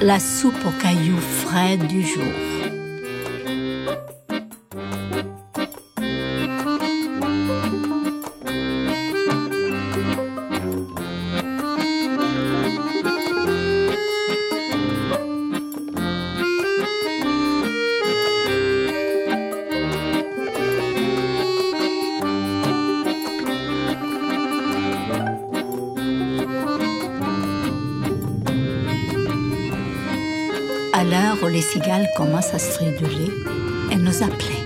La soupe aux cailloux frais du jour. À l'heure où les cigales commencent à striduler, elle nous appelait.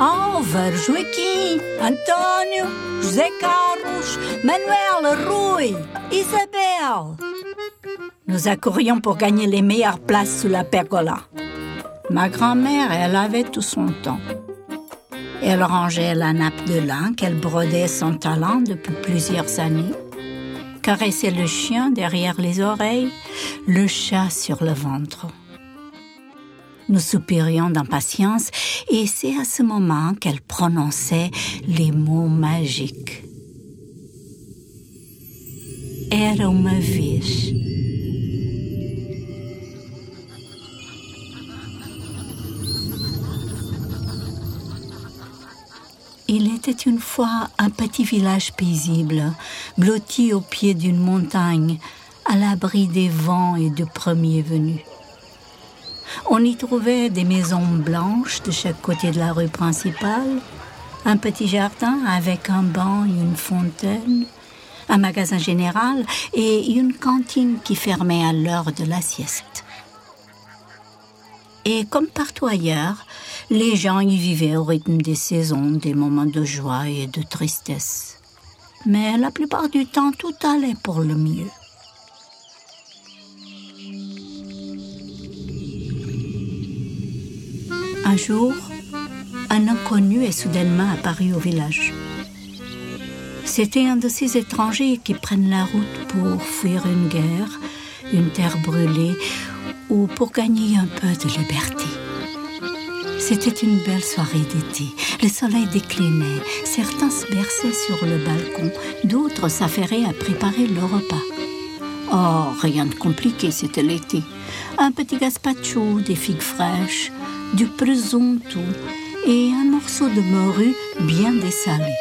Alvar, Joaquim, Antonio, José Carlos, Manuel, Rui, Isabelle. Nous accourions pour gagner les meilleures places sous la pergola. Ma grand-mère, elle avait tout son temps. Elle rangeait la nappe de lin qu'elle brodait son talent depuis plusieurs années caressait le chien derrière les oreilles, le chat sur le ventre. Nous soupirions d'impatience et c'est à ce moment qu'elle prononçait les mots magiques. Il était une fois un petit village paisible, blotti au pied d'une montagne, à l'abri des vents et de premiers venus. On y trouvait des maisons blanches de chaque côté de la rue principale, un petit jardin avec un banc et une fontaine, un magasin général et une cantine qui fermait à l'heure de la sieste. Et comme partout ailleurs, les gens y vivaient au rythme des saisons, des moments de joie et de tristesse. Mais la plupart du temps, tout allait pour le mieux. Un jour, un inconnu est soudainement apparu au village. C'était un de ces étrangers qui prennent la route pour fuir une guerre, une terre brûlée ou pour gagner un peu de liberté. C'était une belle soirée d'été. Le soleil déclinait. Certains se berçaient sur le balcon, d'autres s'affairaient à préparer le repas. Oh, rien de compliqué, c'était l'été. Un petit gazpacho, des figues fraîches, du presunto et un morceau de morue bien dessalé.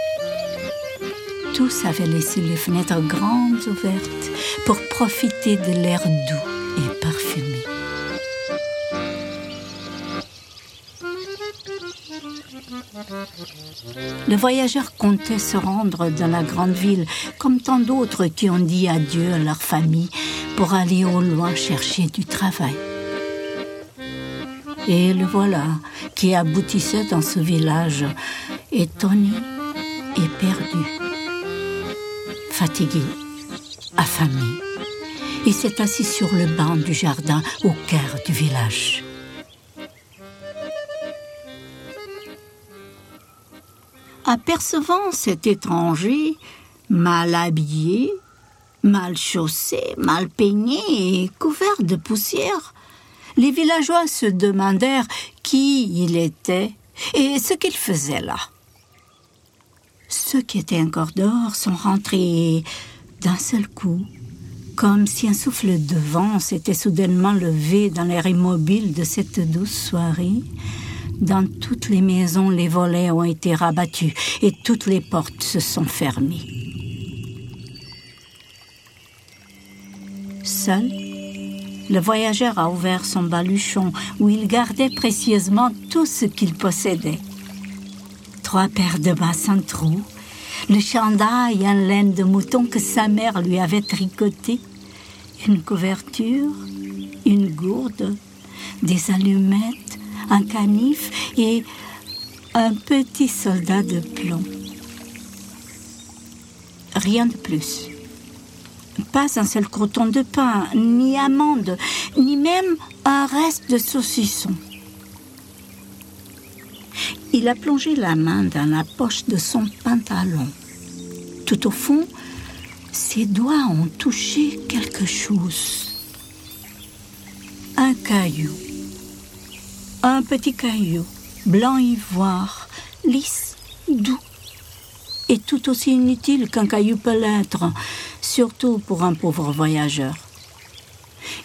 Tous avaient laissé les fenêtres grandes ouvertes pour profiter de l'air doux et parfumé. Le voyageur comptait se rendre dans la grande ville, comme tant d'autres qui ont dit adieu à leur famille pour aller au loin chercher du travail. Et le voilà qui aboutissait dans ce village, étonné et perdu, fatigué, affamé. Il s'est assis sur le banc du jardin au cœur du village. Apercevant cet étranger, mal habillé, mal chaussé, mal peigné et couvert de poussière, les villageois se demandèrent qui il était et ce qu'il faisait là. Ceux qui étaient encore dehors sont rentrés d'un seul coup, comme si un souffle de vent s'était soudainement levé dans l'air immobile de cette douce soirée. Dans toutes les maisons, les volets ont été rabattus et toutes les portes se sont fermées. Seul, le voyageur a ouvert son baluchon où il gardait précieusement tout ce qu'il possédait. Trois paires de bas sans trou, le chandail en laine de mouton que sa mère lui avait tricoté, une couverture, une gourde, des allumettes, un canif et un petit soldat de plomb. Rien de plus. Pas un seul croton de pain, ni amande, ni même un reste de saucisson. Il a plongé la main dans la poche de son pantalon. Tout au fond, ses doigts ont touché quelque chose. Un caillou. Un petit caillou, blanc ivoire, lisse, doux est tout aussi inutile qu'un caillou peut l'être, surtout pour un pauvre voyageur.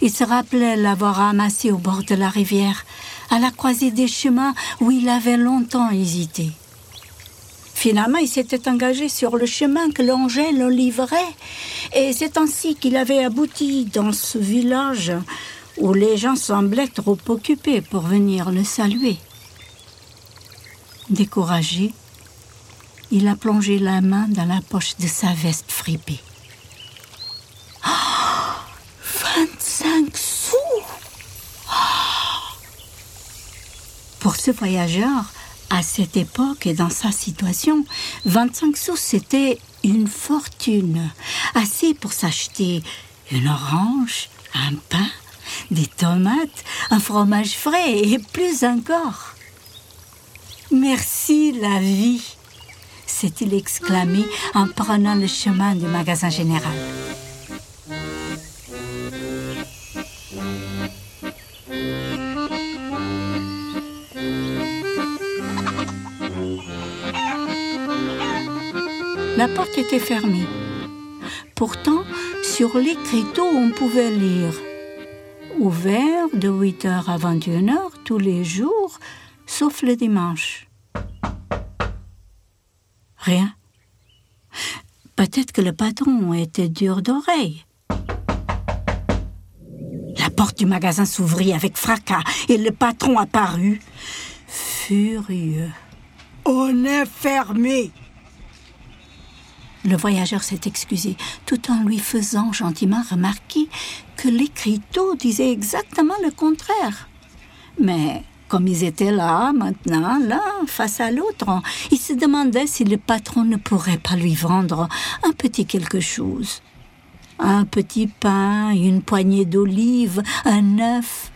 Il se rappelait l'avoir ramassé au bord de la rivière, à la croisée des chemins où il avait longtemps hésité. Finalement, il s'était engagé sur le chemin que l'Angèle livrait, et c'est ainsi qu'il avait abouti dans ce village où les gens semblaient trop occupés pour venir le saluer. Découragé, il a plongé la main dans la poche de sa veste fripée. Oh, 25 sous oh. Pour ce voyageur, à cette époque et dans sa situation, 25 sous c'était une fortune, assez pour s'acheter une orange, un pain, des tomates, un fromage frais et plus encore. Merci la vie, s'est-il exclamé en prenant le chemin du magasin général. La porte était fermée. Pourtant, sur l'écriteau, on pouvait lire Ouvert de 8h à 21h tous les jours, sauf le dimanche. Rien. Peut-être que le patron était dur d'oreille. La porte du magasin s'ouvrit avec fracas et le patron apparut, furieux. On est fermé. Le voyageur s'est excusé, tout en lui faisant gentiment remarquer que l'écriteau disait exactement le contraire. Mais comme ils étaient là, maintenant, l'un face à l'autre, il se demandait si le patron ne pourrait pas lui vendre un petit quelque chose. Un petit pain, une poignée d'olives, un œuf,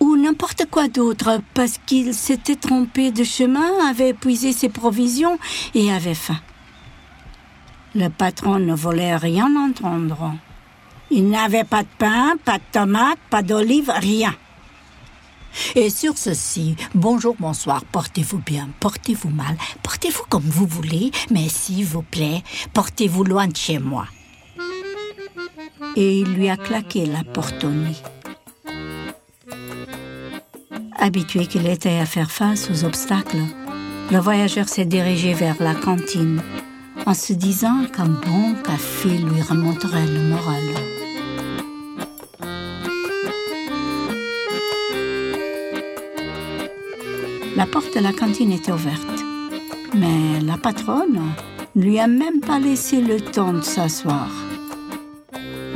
ou n'importe quoi d'autre, parce qu'il s'était trompé de chemin, avait épuisé ses provisions et avait faim. Le patron ne voulait rien entendre. Il n'avait pas de pain, pas de tomates, pas d'olives, rien. Et sur ceci, bonjour, bonsoir, portez-vous bien, portez-vous mal, portez-vous comme vous voulez, mais s'il vous plaît, portez-vous loin de chez moi. Et il lui a claqué la porte au nez. Habitué qu'il était à faire face aux obstacles, le voyageur s'est dirigé vers la cantine en se disant qu'un bon café lui remonterait le moral. La porte de la cantine était ouverte, mais la patronne lui a même pas laissé le temps de s'asseoir.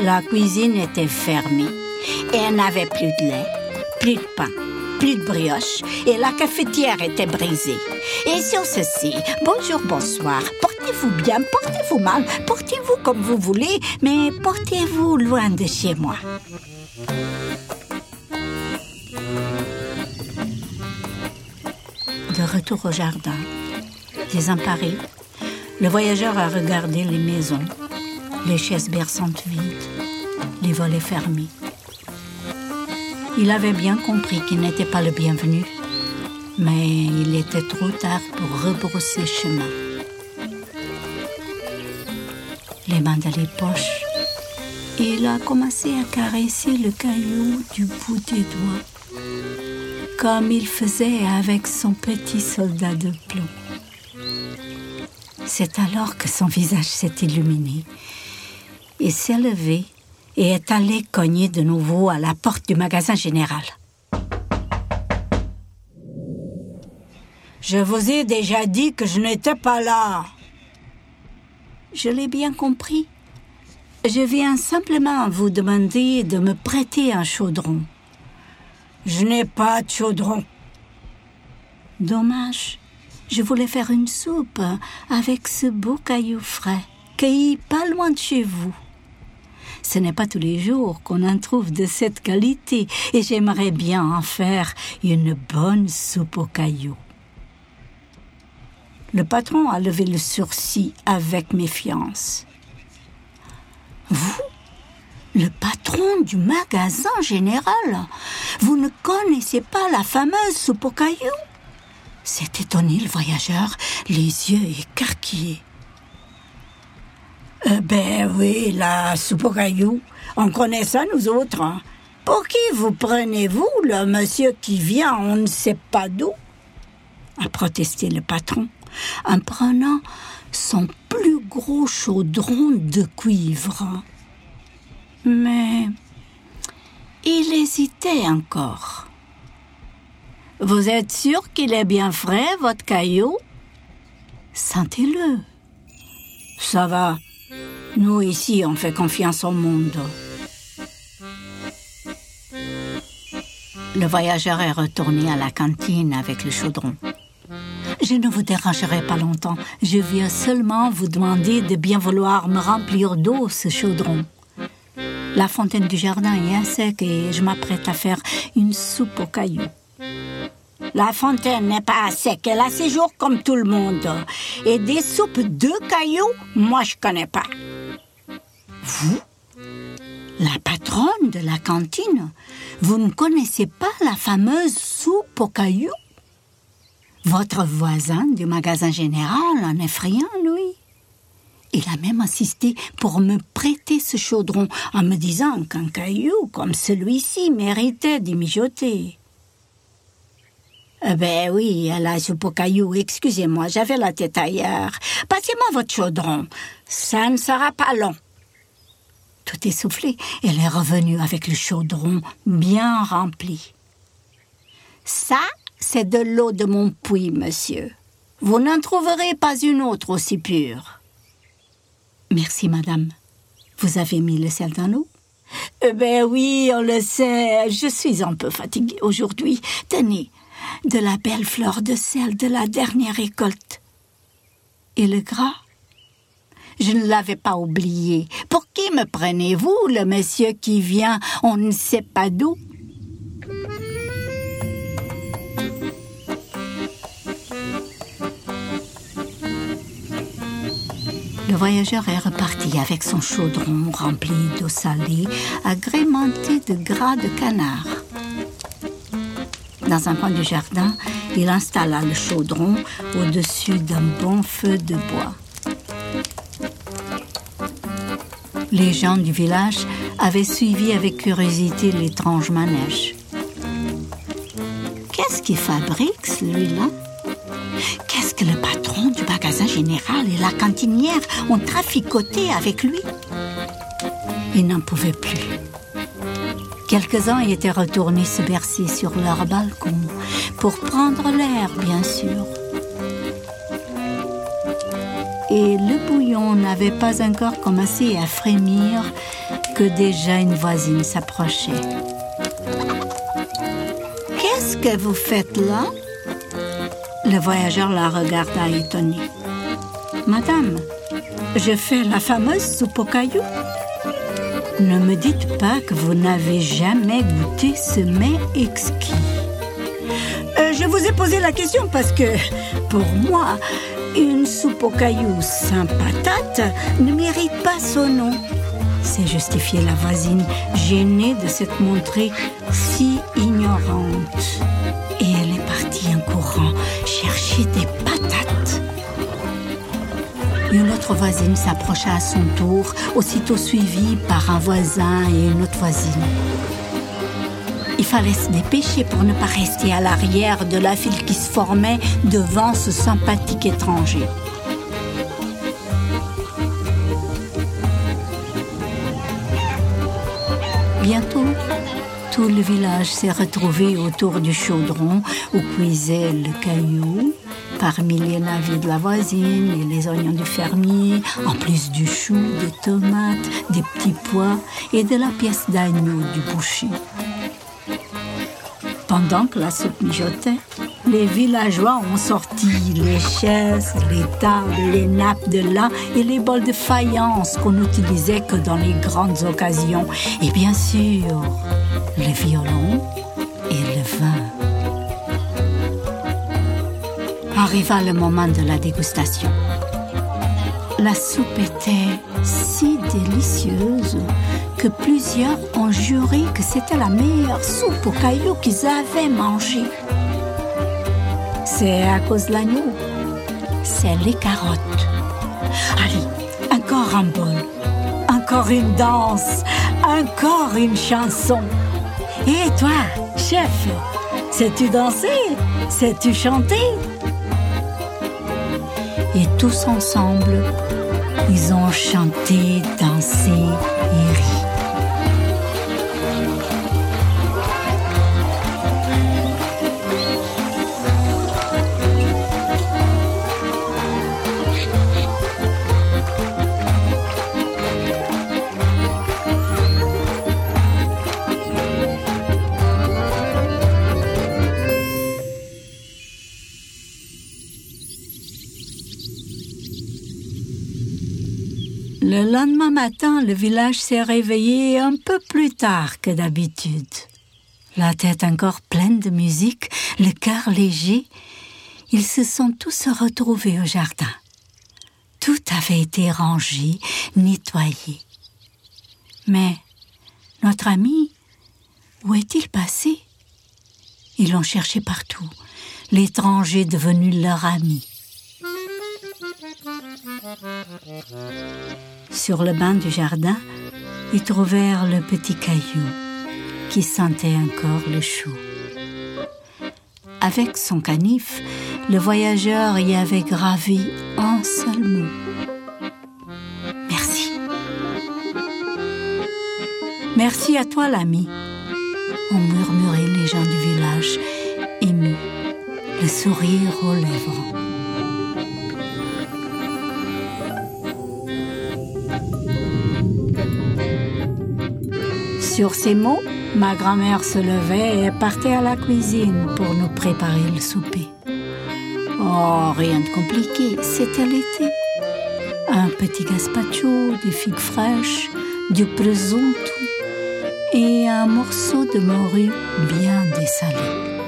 La cuisine était fermée et elle n'avait plus de lait, plus de pain plus de brioche et la cafetière était brisée. Et sur ceci, bonjour, bonsoir, portez-vous bien, portez-vous mal, portez-vous comme vous voulez, mais portez-vous loin de chez moi. De retour au jardin, désemparé, le voyageur a regardé les maisons, les chaises berçantes vides, les volets fermés. Il avait bien compris qu'il n'était pas le bienvenu, mais il était trop tard pour rebrousser chemin. Les mains dans les poches, il a commencé à caresser le caillou du bout des doigts, comme il faisait avec son petit soldat de plomb. C'est alors que son visage s'est illuminé. Il s'est levé et est allé cogner de nouveau à la porte du magasin général. Je vous ai déjà dit que je n'étais pas là. Je l'ai bien compris. Je viens simplement vous demander de me prêter un chaudron. Je n'ai pas de chaudron. Dommage. Je voulais faire une soupe avec ce beau caillou frais, cueilli pas loin de chez vous. Ce n'est pas tous les jours qu'on en trouve de cette qualité et j'aimerais bien en faire une bonne soupe aux cailloux. Le patron a levé le sourcil avec méfiance. Vous le patron du magasin général Vous ne connaissez pas la fameuse soupe aux cailloux s'est étonné le voyageur, les yeux écarquillés. Euh, ben oui, la soupe aux cailloux. On connaît ça, nous autres. Hein. Pour qui vous prenez-vous, le monsieur qui vient, on ne sait pas d'où? A protesté le patron, en prenant son plus gros chaudron de cuivre. Mais il hésitait encore. Vous êtes sûr qu'il est bien frais, votre caillou? Sentez-le. Ça va. Nous ici, on fait confiance au monde. Le voyageur est retourné à la cantine avec le chaudron. Je ne vous dérangerai pas longtemps. Je viens seulement vous demander de bien vouloir me remplir d'eau ce chaudron. La fontaine du jardin est à sec et je m'apprête à faire une soupe aux cailloux. La fontaine n'est pas à sec, elle a ses jours comme tout le monde. Et des soupes de cailloux, moi je connais pas. Vous La patronne de la cantine Vous ne connaissez pas la fameuse soupe aux cailloux Votre voisin du magasin général en est friand, lui. Il a même insisté pour me prêter ce chaudron en me disant qu'un caillou comme celui-ci méritait d'y mijoter. Eh ben oui, la soupe au caillou, excusez-moi, j'avais la tête ailleurs. Passez-moi votre chaudron, ça ne sera pas long. Tout essoufflé, elle est revenue avec le chaudron bien rempli. Ça, c'est de l'eau de mon puits, monsieur. Vous n'en trouverez pas une autre aussi pure. Merci, madame. Vous avez mis le sel dans l'eau? Eh ben oui, on le sait. Je suis un peu fatiguée aujourd'hui. Tenez, de la belle fleur de sel de la dernière récolte. Et le gras? Je ne l'avais pas oublié. Pour qui me prenez-vous, le monsieur qui vient? On ne sait pas d'où Le voyageur est reparti avec son chaudron rempli d'eau salée, agrémenté de gras de canard. Dans un coin du jardin, il installa le chaudron au-dessus d'un bon feu de bois. Les gens du village avaient suivi avec curiosité l'étrange manège. Qu'est-ce qu'il fabrique, celui-là? Qu'est-ce que le patron du magasin général et la cantinière ont traficoté avec lui? Il n'en pouvait plus. Quelques-uns étaient retournés se bercer sur leur balcon, pour prendre l'air, bien sûr. Et le bouillon n'avait pas encore commencé à frémir que déjà une voisine s'approchait. Qu'est-ce que vous faites là? Le voyageur la regarda étonné. Madame, je fais la fameuse soupe aux cailloux. Ne me dites pas que vous n'avez jamais goûté ce mets exquis. Je vous ai posé la question parce que, pour moi, une soupe aux cailloux sans patate ne mérite pas son nom. C'est justifié la voisine, gênée de s'être montrée si ignorante. Et elle est partie en courant chercher des patates. Une autre voisine s'approcha à son tour, aussitôt suivie par un voisin et une autre voisine. Il fallait se dépêcher pour ne pas rester à l'arrière de la file qui se formait devant ce sympathique étranger. Bientôt, tout le village s'est retrouvé autour du chaudron où cuisait le caillou, parmi les navires de la voisine et les oignons du fermier, en plus du chou, des tomates, des petits pois et de la pièce d'agneau du boucher. Pendant que la soupe mijotait, les villageois ont sorti les chaises, les tables, les nappes de lin et les bols de faïence qu'on n'utilisait que dans les grandes occasions. Et bien sûr, le violon et le vin. Arriva le moment de la dégustation. La soupe était si délicieuse plusieurs ont juré que c'était la meilleure soupe aux cailloux qu'ils avaient mangée. C'est à cause de l'agneau. C'est les carottes. Allez, Encore un bol, encore une danse, encore une chanson. Et toi, chef, sais-tu danser? Sais-tu chanter? Et tous ensemble, ils ont chanté, dansé et ri. Le lendemain matin, le village s'est réveillé un peu plus tard que d'habitude. La tête encore pleine de musique, le cœur léger, ils se sont tous retrouvés au jardin. Tout avait été rangé, nettoyé. Mais notre ami, où est-il passé? Ils l'ont cherché partout, l'étranger devenu leur ami. Sur le banc du jardin, ils trouvèrent le petit caillou qui sentait encore le chou. Avec son canif, le voyageur y avait gravé un seul mot. Merci. Merci à toi, l'ami, ont murmuré les gens du village, émus, le sourire aux lèvres. Sur ces mots, ma grand-mère se levait et partait à la cuisine pour nous préparer le souper. Oh, rien de compliqué, c'était l'été. Un petit gazpacho, des figues fraîches, du presunto et un morceau de morue bien dessalé.